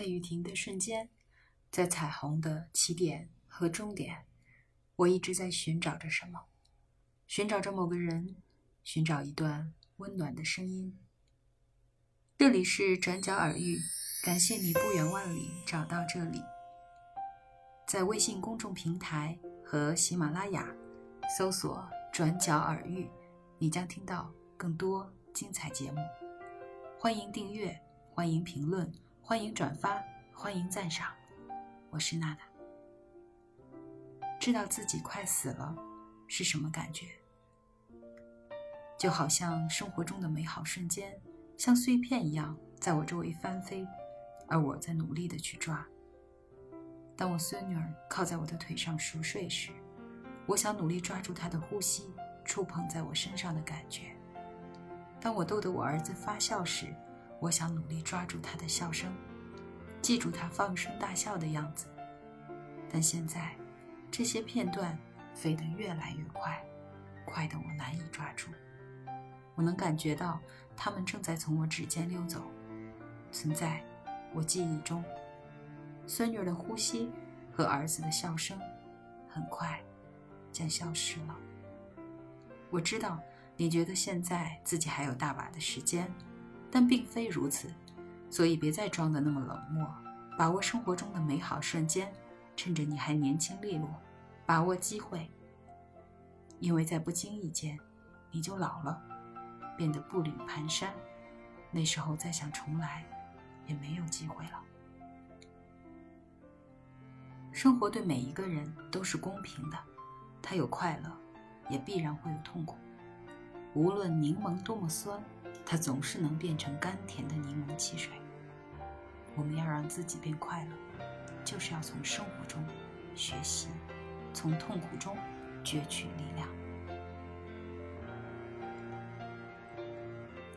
在雨停的瞬间，在彩虹的起点和终点，我一直在寻找着什么，寻找着某个人，寻找一段温暖的声音。这里是转角耳语，感谢你不远万里找到这里。在微信公众平台和喜马拉雅搜索“转角耳语”，你将听到更多精彩节目。欢迎订阅，欢迎评论。欢迎转发，欢迎赞赏，我是娜娜。知道自己快死了是什么感觉？就好像生活中的美好瞬间，像碎片一样在我周围翻飞，而我在努力的去抓。当我孙女儿靠在我的腿上熟睡时，我想努力抓住她的呼吸，触碰在我身上的感觉。当我逗得我儿子发笑时，我想努力抓住他的笑声，记住他放声大笑的样子。但现在，这些片段飞得越来越快，快得我难以抓住。我能感觉到他们正在从我指尖溜走，存在我记忆中。孙女的呼吸和儿子的笑声，很快将消失了。我知道你觉得现在自己还有大把的时间。但并非如此，所以别再装得那么冷漠，把握生活中的美好瞬间，趁着你还年轻利落，把握机会。因为在不经意间，你就老了，变得步履蹒跚，那时候再想重来，也没有机会了。生活对每一个人都是公平的，它有快乐，也必然会有痛苦。无论柠檬多么酸。它总是能变成甘甜的柠檬汽水。我们要让自己变快乐，就是要从生活中学习，从痛苦中攫取力量。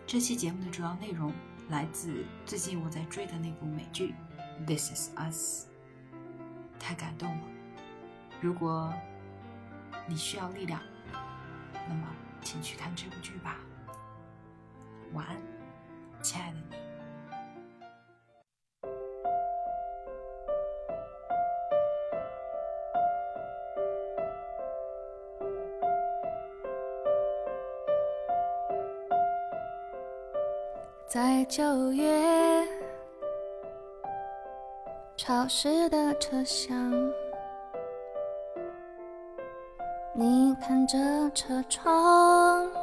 这期节目的主要内容来自最近我在追的那部美剧《This Is Us》，太感动了。如果你需要力量，那么请去看这部剧吧。晚安，亲爱的你。在九月潮湿的车厢，你看着车窗。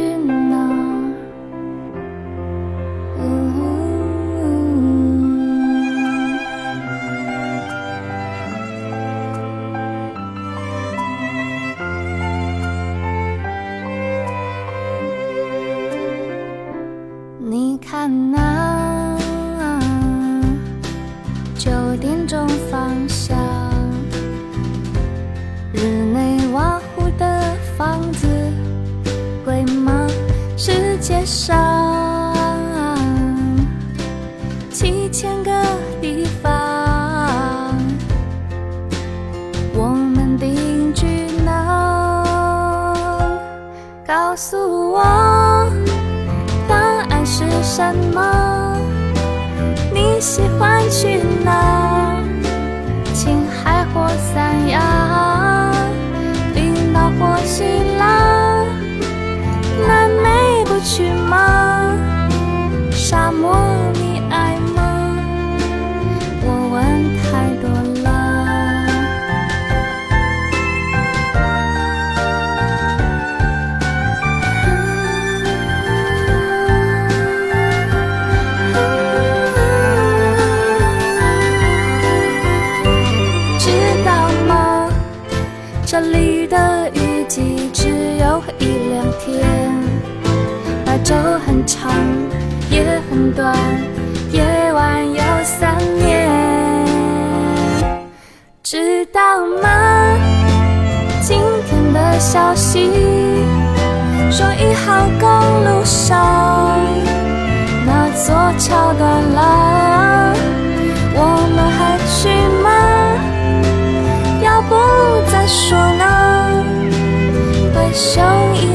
九点钟方向日内瓦湖的房子贵吗世界上七千个地方。我们定居哪告诉我答案是什么？喜欢去哪？昼很长夜很短夜晚有三年。知道吗？今天的消息说一号公路上那座桥断了我们还去吗？要不再说呢？挥手一